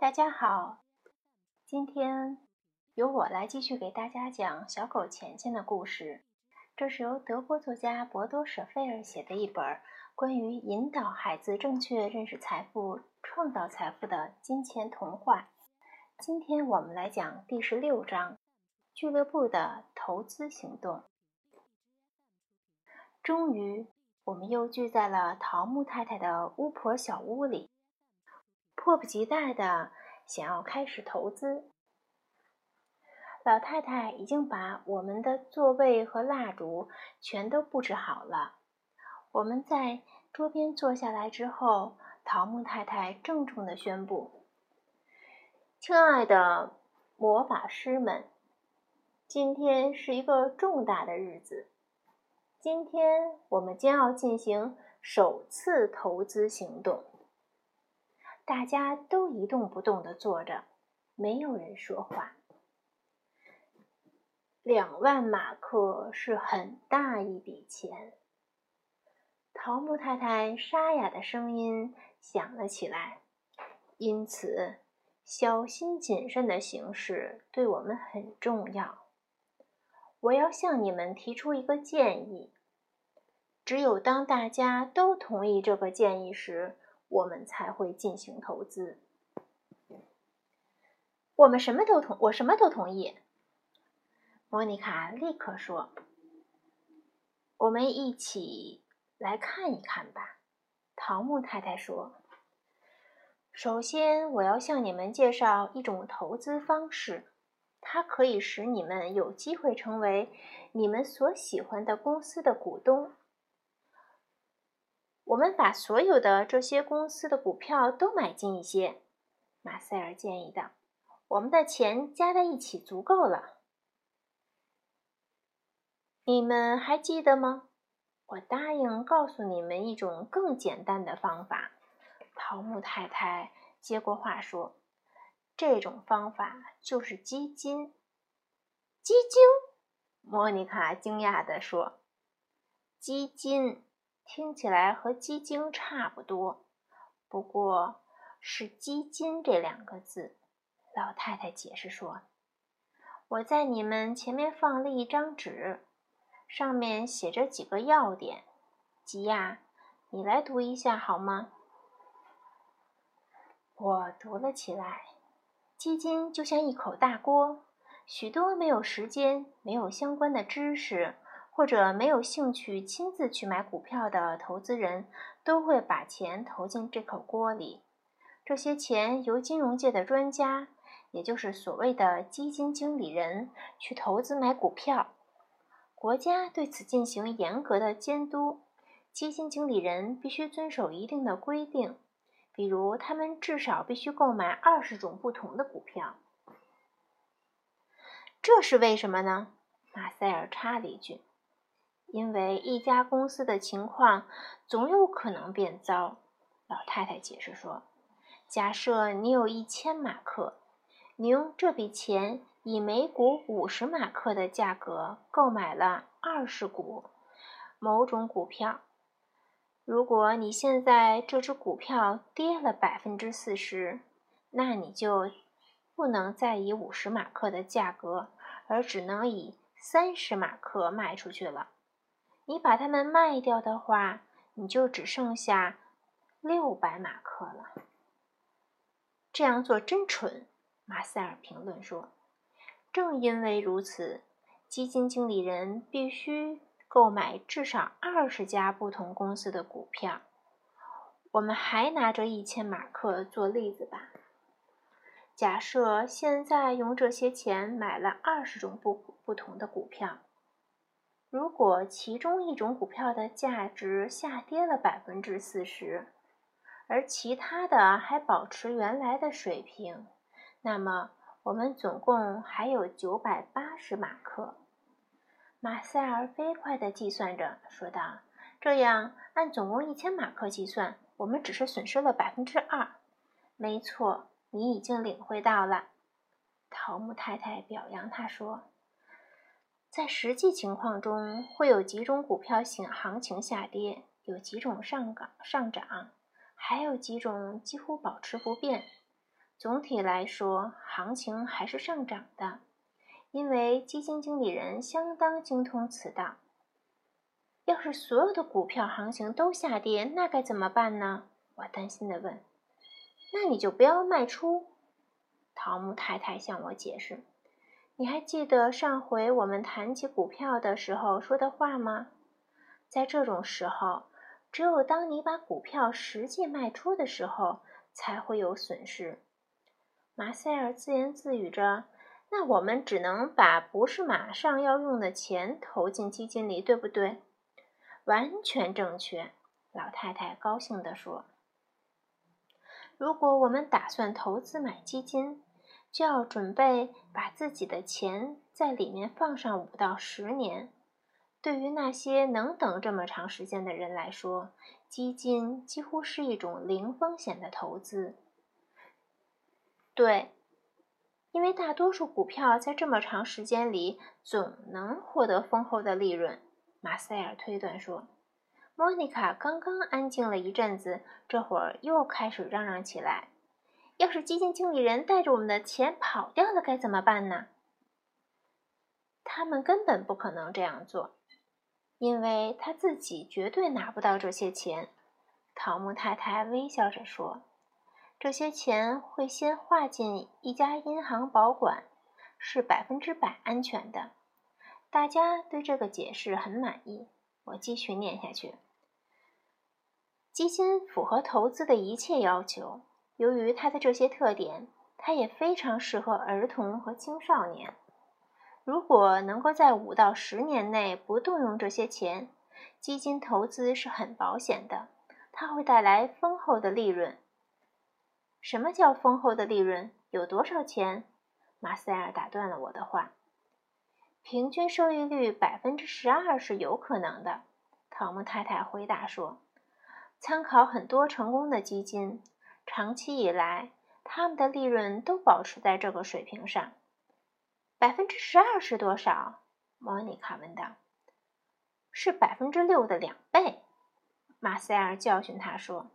大家好，今天由我来继续给大家讲小狗钱钱的故事。这是由德国作家博多·舍费尔写的一本关于引导孩子正确认识财富、创造财富的金钱童话。今天我们来讲第十六章：俱乐部的投资行动。终于，我们又聚在了桃木太太的巫婆小屋里。迫不及待的想要开始投资。老太太已经把我们的座位和蜡烛全都布置好了。我们在桌边坐下来之后，桃木太太郑重的宣布：“亲爱的魔法师们，今天是一个重大的日子。今天我们将要进行首次投资行动。”大家都一动不动地坐着，没有人说话。两万马克是很大一笔钱。桃木太太沙哑的声音响了起来。因此，小心谨慎的行事对我们很重要。我要向你们提出一个建议。只有当大家都同意这个建议时。我们才会进行投资。我们什么都同，我什么都同意。莫妮卡立刻说：“我们一起来看一看吧。”桃木太太说：“首先，我要向你们介绍一种投资方式，它可以使你们有机会成为你们所喜欢的公司的股东。”我们把所有的这些公司的股票都买进一些，马塞尔建议道：“我们的钱加在一起足够了。”你们还记得吗？我答应告诉你们一种更简单的方法。桃木太太接过话说：“这种方法就是基金。”基金？莫妮卡惊讶地说：“基金。”听起来和基金差不多，不过是“基金”这两个字。老太太解释说：“我在你们前面放了一张纸，上面写着几个要点。吉亚，你来读一下好吗？”我读了起来：“基金就像一口大锅，许多没有时间、没有相关的知识。”或者没有兴趣亲自去买股票的投资人，都会把钱投进这口锅里。这些钱由金融界的专家，也就是所谓的基金经理人，去投资买股票。国家对此进行严格的监督。基金经理人必须遵守一定的规定，比如他们至少必须购买二十种不同的股票。这是为什么呢？马塞尔插了一句。因为一家公司的情况总有可能变糟，老太太解释说：“假设你有一千马克，你用这笔钱以每股五十马克的价格购买了二十股某种股票。如果你现在这只股票跌了百分之四十，那你就不能再以五十马克的价格，而只能以三十马克卖出去了。”你把它们卖掉的话，你就只剩下六百马克了。这样做真蠢，马塞尔评论说。正因为如此，基金经理人必须购买至少二十家不同公司的股票。我们还拿着一千马克做例子吧。假设现在用这些钱买了二十种不不同的股票。如果其中一种股票的价值下跌了百分之四十，而其他的还保持原来的水平，那么我们总共还有九百八十马克。马塞尔飞快地计算着，说道：“这样按总共一千马克计算，我们只是损失了百分之二。”没错，你已经领会到了。桃木太太表扬他说。在实际情况中，会有几种股票行行情下跌，有几种上涨上涨，还有几种几乎保持不变。总体来说，行情还是上涨的，因为基金经理人相当精通此道。要是所有的股票行情都下跌，那该怎么办呢？我担心地问。那你就不要卖出。桃木太太向我解释。你还记得上回我们谈起股票的时候说的话吗？在这种时候，只有当你把股票实际卖出的时候，才会有损失。马塞尔自言自语着：“那我们只能把不是马上要用的钱投进基金里，对不对？”“完全正确。”老太太高兴地说。“如果我们打算投资买基金，就要准备把自己的钱在里面放上五到十年。对于那些能等这么长时间的人来说，基金几乎是一种零风险的投资。”对，因为大多数股票在这么长时间里总能获得丰厚的利润，马塞尔推断说。莫妮卡刚刚安静了一阵子，这会儿又开始嚷嚷起来：“要是基金经理人带着我们的钱跑掉了，该怎么办呢？”他们根本不可能这样做，因为他自己绝对拿不到这些钱。桃木太太微笑着说。这些钱会先划进一家银行保管，是百分之百安全的。大家对这个解释很满意。我继续念下去：基金符合投资的一切要求。由于它的这些特点，它也非常适合儿童和青少年。如果能够在五到十年内不动用这些钱，基金投资是很保险的，它会带来丰厚的利润。什么叫丰厚的利润？有多少钱？马塞尔打断了我的话。平均收益率百分之十二是有可能的，汤姆太太回答说。参考很多成功的基金，长期以来，他们的利润都保持在这个水平上。百分之十二是多少？莫妮卡问道。是百分之六的两倍。马塞尔教训他说。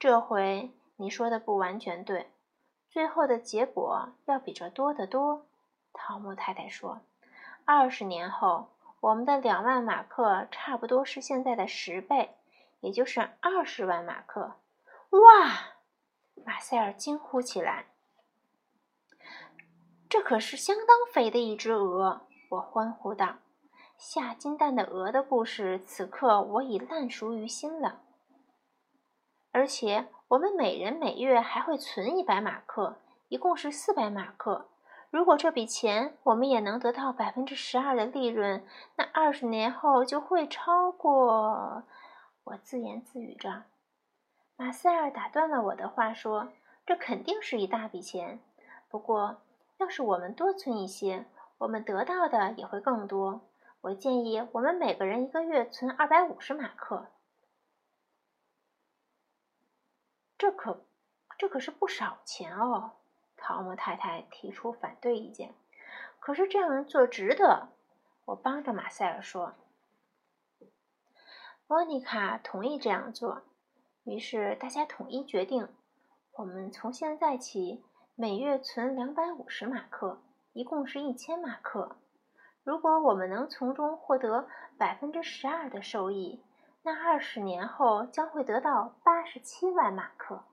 这回。你说的不完全对，最后的结果要比这多得多。桃木太太说：“二十年后，我们的两万马克差不多是现在的十倍，也就是二十万马克。”哇！塞尔惊呼起来：“这可是相当肥的一只鹅！”我欢呼道：“下金蛋的鹅的故事，此刻我已烂熟于心了，而且。”我们每人每月还会存一百马克，一共是四百马克。如果这笔钱我们也能得到百分之十二的利润，那二十年后就会超过……我自言自语着。马塞尔打断了我的话，说：“这肯定是一大笔钱。不过，要是我们多存一些，我们得到的也会更多。我建议我们每个人一个月存二百五十马克。”这可，这可是不少钱哦！陶木太太提出反对意见。可是这样做值得，我帮着马塞尔说。莫妮卡同意这样做，于是大家统一决定：我们从现在起每月存两百五十马克，一共是一千马克。如果我们能从中获得百分之十二的收益。那二十年后将会得到八十七万马克。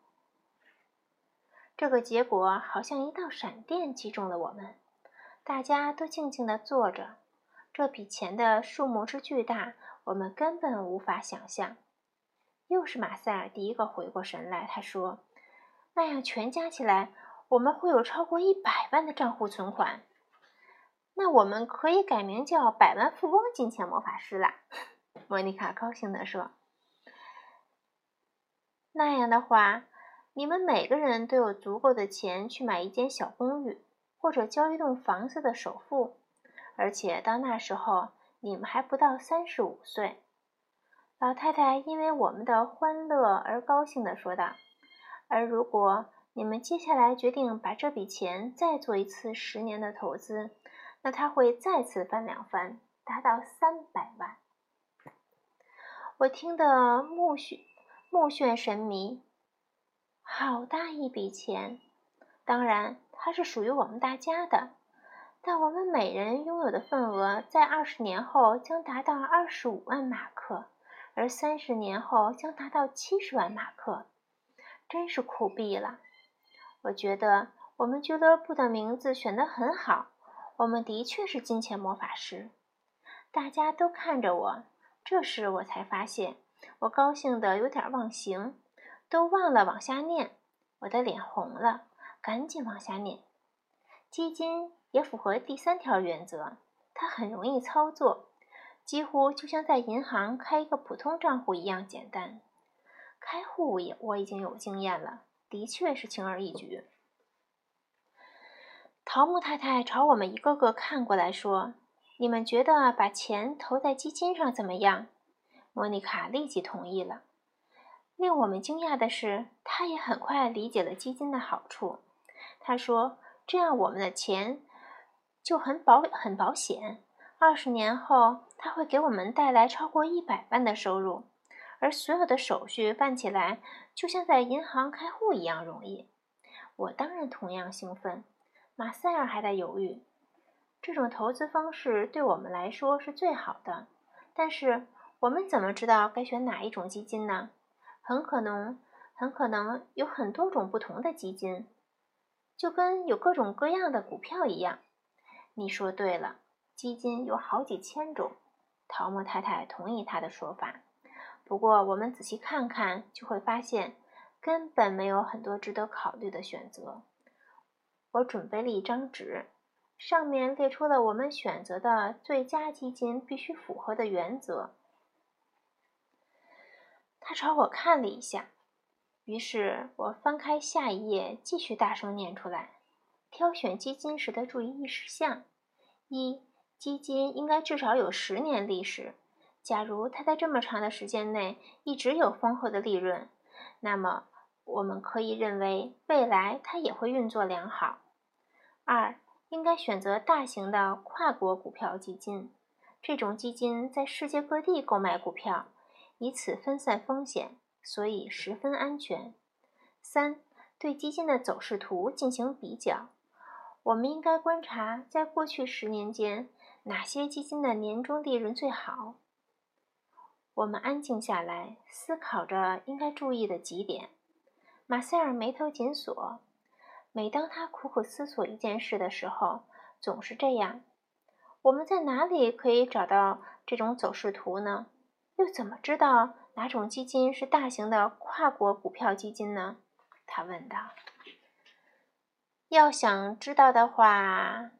这个结果好像一道闪电击中了我们，大家都静静地坐着。这笔钱的数目之巨大，我们根本无法想象。又是马塞尔第一个回过神来，他说：“那样全加起来，我们会有超过一百万的账户存款。那我们可以改名叫百万富翁金钱魔法师啦。”莫妮卡高兴地说：“那样的话，你们每个人都有足够的钱去买一间小公寓，或者交一栋房子的首付。而且到那时候，你们还不到三十五岁。”老太太因为我们的欢乐而高兴地说道：“而如果你们接下来决定把这笔钱再做一次十年的投资，那它会再次翻两番，达到三百万。”我听得目眩目眩神迷，好大一笔钱！当然，它是属于我们大家的。但我们每人拥有的份额在二十年后将达到二十五万马克，而三十年后将达到七十万马克，真是酷毙了！我觉得我们俱乐部的名字选得很好，我们的确是金钱魔法师。大家都看着我，这时我才发现，我高兴得有点忘形，都忘了往下念。我的脸红了，赶紧往下念。基金。也符合第三条原则，它很容易操作，几乎就像在银行开一个普通账户一样简单。开户也我已经有经验了，的确是轻而易举。桃木太太朝我们一个个看过来说：“你们觉得把钱投在基金上怎么样？”莫妮卡立即同意了。令我们惊讶的是，她也很快理解了基金的好处。她说：“这样我们的钱。”就很保很保险，二十年后它会给我们带来超过一百万的收入，而所有的手续办起来就像在银行开户一样容易。我当然同样兴奋。马塞尔还在犹豫，这种投资方式对我们来说是最好的，但是我们怎么知道该选哪一种基金呢？很可能，很可能有很多种不同的基金，就跟有各种各样的股票一样。你说对了，基金有好几千种。桃木太太同意他的说法。不过，我们仔细看看，就会发现根本没有很多值得考虑的选择。我准备了一张纸，上面列出了我们选择的最佳基金必须符合的原则。他朝我看了一下，于是我翻开下一页，继续大声念出来。挑选基金时的注意事项：一、基金应该至少有十年历史。假如它在这么长的时间内一直有丰厚的利润，那么我们可以认为未来它也会运作良好。二、应该选择大型的跨国股票基金，这种基金在世界各地购买股票，以此分散风险，所以十分安全。三、对基金的走势图进行比较。我们应该观察，在过去十年间，哪些基金的年终利润最好。我们安静下来，思考着应该注意的几点。马塞尔眉头紧锁。每当他苦苦思索一件事的时候，总是这样。我们在哪里可以找到这种走势图呢？又怎么知道哪种基金是大型的跨国股票基金呢？他问道。要想知道的话，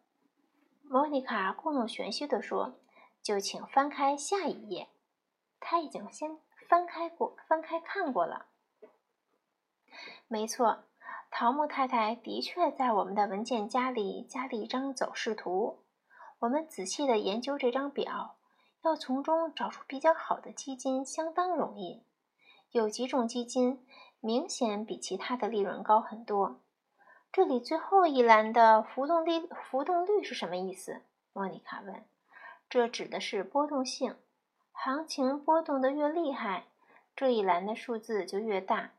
莫妮卡故弄玄虚地说：“就请翻开下一页。”他已经先翻开过，翻开看过了。没错，桃木太太的确在我们的文件夹里加了一张走势图。我们仔细的研究这张表，要从中找出比较好的基金相当容易。有几种基金明显比其他的利润高很多。这里最后一栏的浮动率浮动率是什么意思？莫妮卡问。这指的是波动性，行情波动的越厉害，这一栏的数字就越大。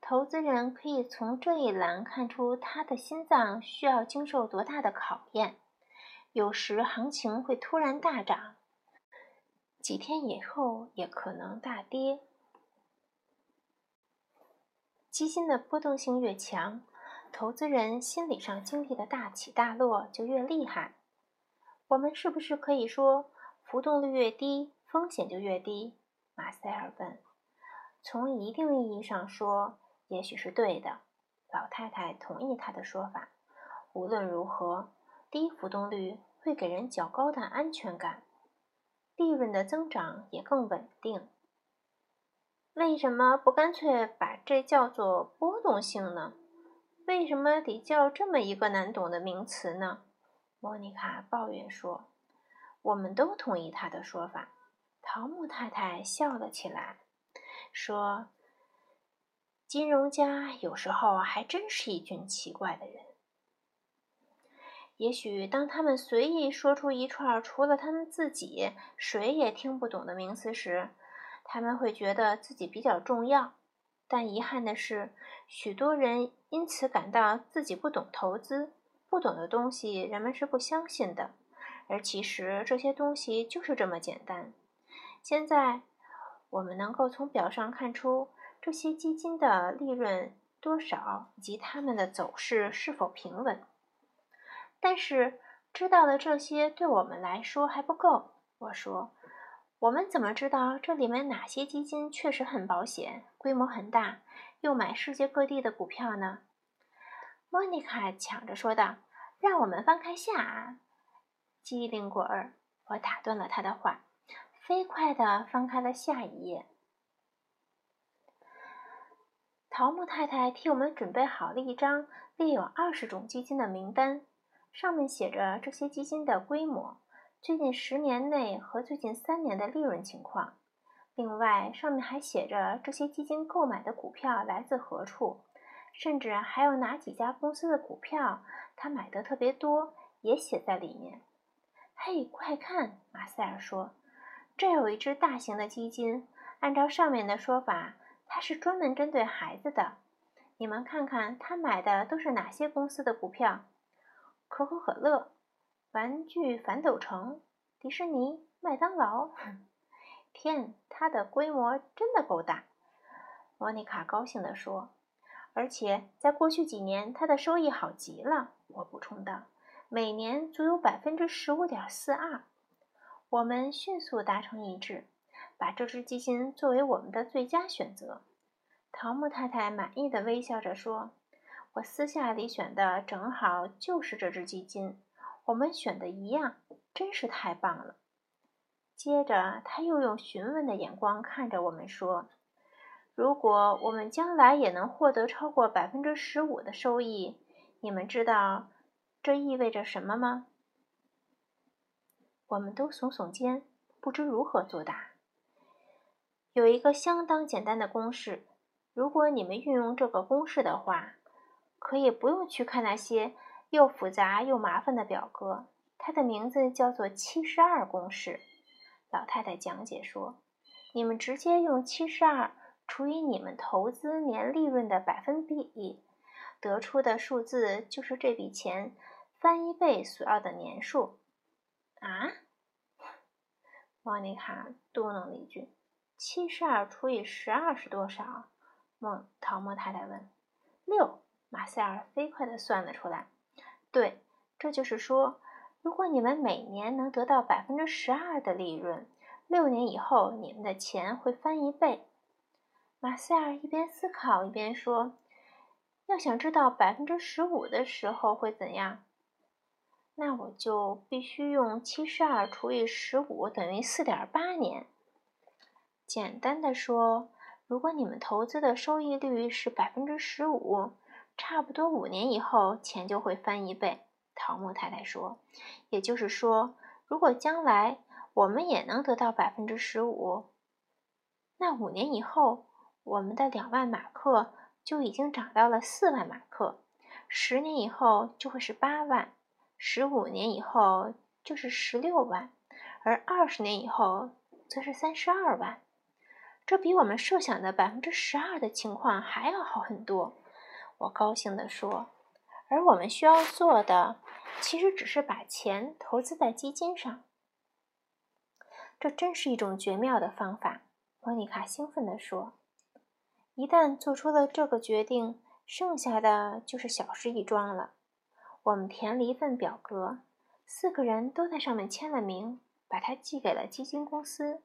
投资人可以从这一栏看出他的心脏需要经受多大的考验。有时行情会突然大涨，几天以后也可能大跌。基金的波动性越强。投资人心理上经历的大起大落就越厉害。我们是不是可以说，浮动率越低，风险就越低？马塞尔问。从一定意义上说，也许是对的。老太太同意他的说法。无论如何，低浮动率会给人较高的安全感，利润的增长也更稳定。为什么不干脆把这叫做波动性呢？为什么得叫这么一个难懂的名词呢？莫妮卡抱怨说。我们都同意他的说法。桃木太太笑了起来，说：“金融家有时候还真是一群奇怪的人。也许当他们随意说出一串除了他们自己谁也听不懂的名词时，他们会觉得自己比较重要。”但遗憾的是，许多人因此感到自己不懂投资，不懂的东西人们是不相信的，而其实这些东西就是这么简单。现在，我们能够从表上看出这些基金的利润多少以及它们的走势是否平稳。但是，知道了这些对我们来说还不够。我说。我们怎么知道这里面哪些基金确实很保险、规模很大，又买世界各地的股票呢？莫妮卡抢着说道：“让我们翻开下啊。”机灵鬼儿，我打断了他的话，飞快地翻开了下一页。桃木太太替我们准备好了一张列有二十种基金的名单，上面写着这些基金的规模。最近十年内和最近三年的利润情况，另外上面还写着这些基金购买的股票来自何处，甚至还有哪几家公司的股票他买的特别多，也写在里面。嘿，快看！马塞尔说：“这有一只大型的基金，按照上面的说法，它是专门针对孩子的。你们看看，他买的都是哪些公司的股票？可口可乐。”玩具反斗城、迪士尼、麦当劳，天，它的规模真的够大！莫妮卡高兴地说。而且在过去几年，它的收益好极了。我补充道，每年足有百分之十五点四二。我们迅速达成一致，把这只基金作为我们的最佳选择。桃木太太满意的微笑着说：“我私下里选的正好就是这只基金。”我们选的一样，真是太棒了。接着，他又用询问的眼光看着我们说：“如果我们将来也能获得超过百分之十五的收益，你们知道这意味着什么吗？”我们都耸耸肩，不知如何作答。有一个相当简单的公式，如果你们运用这个公式的话，可以不用去看那些。又复杂又麻烦的表格，它的名字叫做七十二公式。老太太讲解说：“你们直接用七十二除以你们投资年利润的百分比，得出的数字就是这笔钱翻一倍所要的年数。”啊？莫妮卡嘟囔了一句：“七十二除以十二是多少？”莫陶莫太太问。“六。”马塞尔飞快地算了出来。对，这就是说，如果你们每年能得到百分之十二的利润，六年以后你们的钱会翻一倍。马塞尔一边思考一边说：“要想知道百分之十五的时候会怎样，那我就必须用七十二除以十五等于四点八年。简单的说，如果你们投资的收益率是百分之十五。”差不多五年以后，钱就会翻一倍。桃木太太说：“也就是说，如果将来我们也能得到百分之十五，那五年以后，我们的两万马克就已经涨到了四万马克；十年以后就会是八万；十五年以后就是十六万；而二十年以后则是三十二万。这比我们设想的百分之十二的情况还要好很多。”我高兴地说：“而我们需要做的，其实只是把钱投资在基金上。这真是一种绝妙的方法。”莫妮卡兴奋地说：“一旦做出了这个决定，剩下的就是小事一桩了。我们填了一份表格，四个人都在上面签了名，把它寄给了基金公司。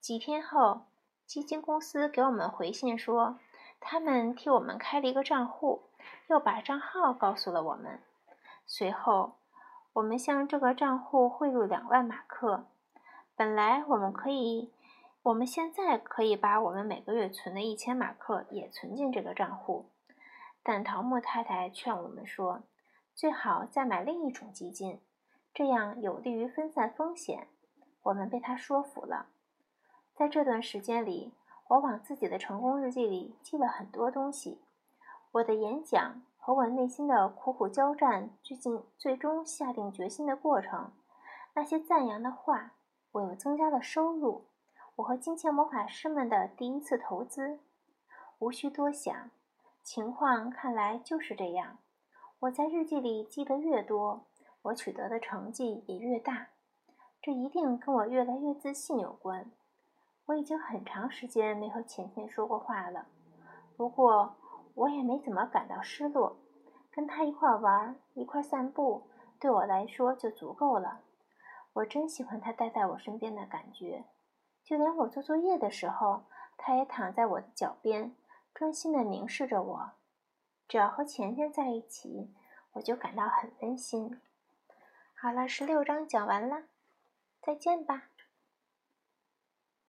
几天后，基金公司给我们回信说。”他们替我们开了一个账户，又把账号告诉了我们。随后，我们向这个账户汇入两万马克。本来我们可以，我们现在可以把我们每个月存的一千马克也存进这个账户。但桃木太太劝我们说，最好再买另一种基金，这样有利于分散风险。我们被他说服了。在这段时间里。我往自己的成功日记里记了很多东西，我的演讲和我内心的苦苦交战，最近最终下定决心的过程，那些赞扬的话，我又增加了收入，我和金钱魔法师们的第一次投资，无需多想，情况看来就是这样。我在日记里记得越多，我取得的成绩也越大。这一定跟我越来越自信有关。我已经很长时间没和钱钱说过话了，不过我也没怎么感到失落。跟他一块玩，一块散步，对我来说就足够了。我真喜欢他待在我身边的感觉，就连我做作业的时候，他也躺在我的脚边，专心地凝视着我。只要和钱钱在一起，我就感到很温馨。好了，十六章讲完了，再见吧。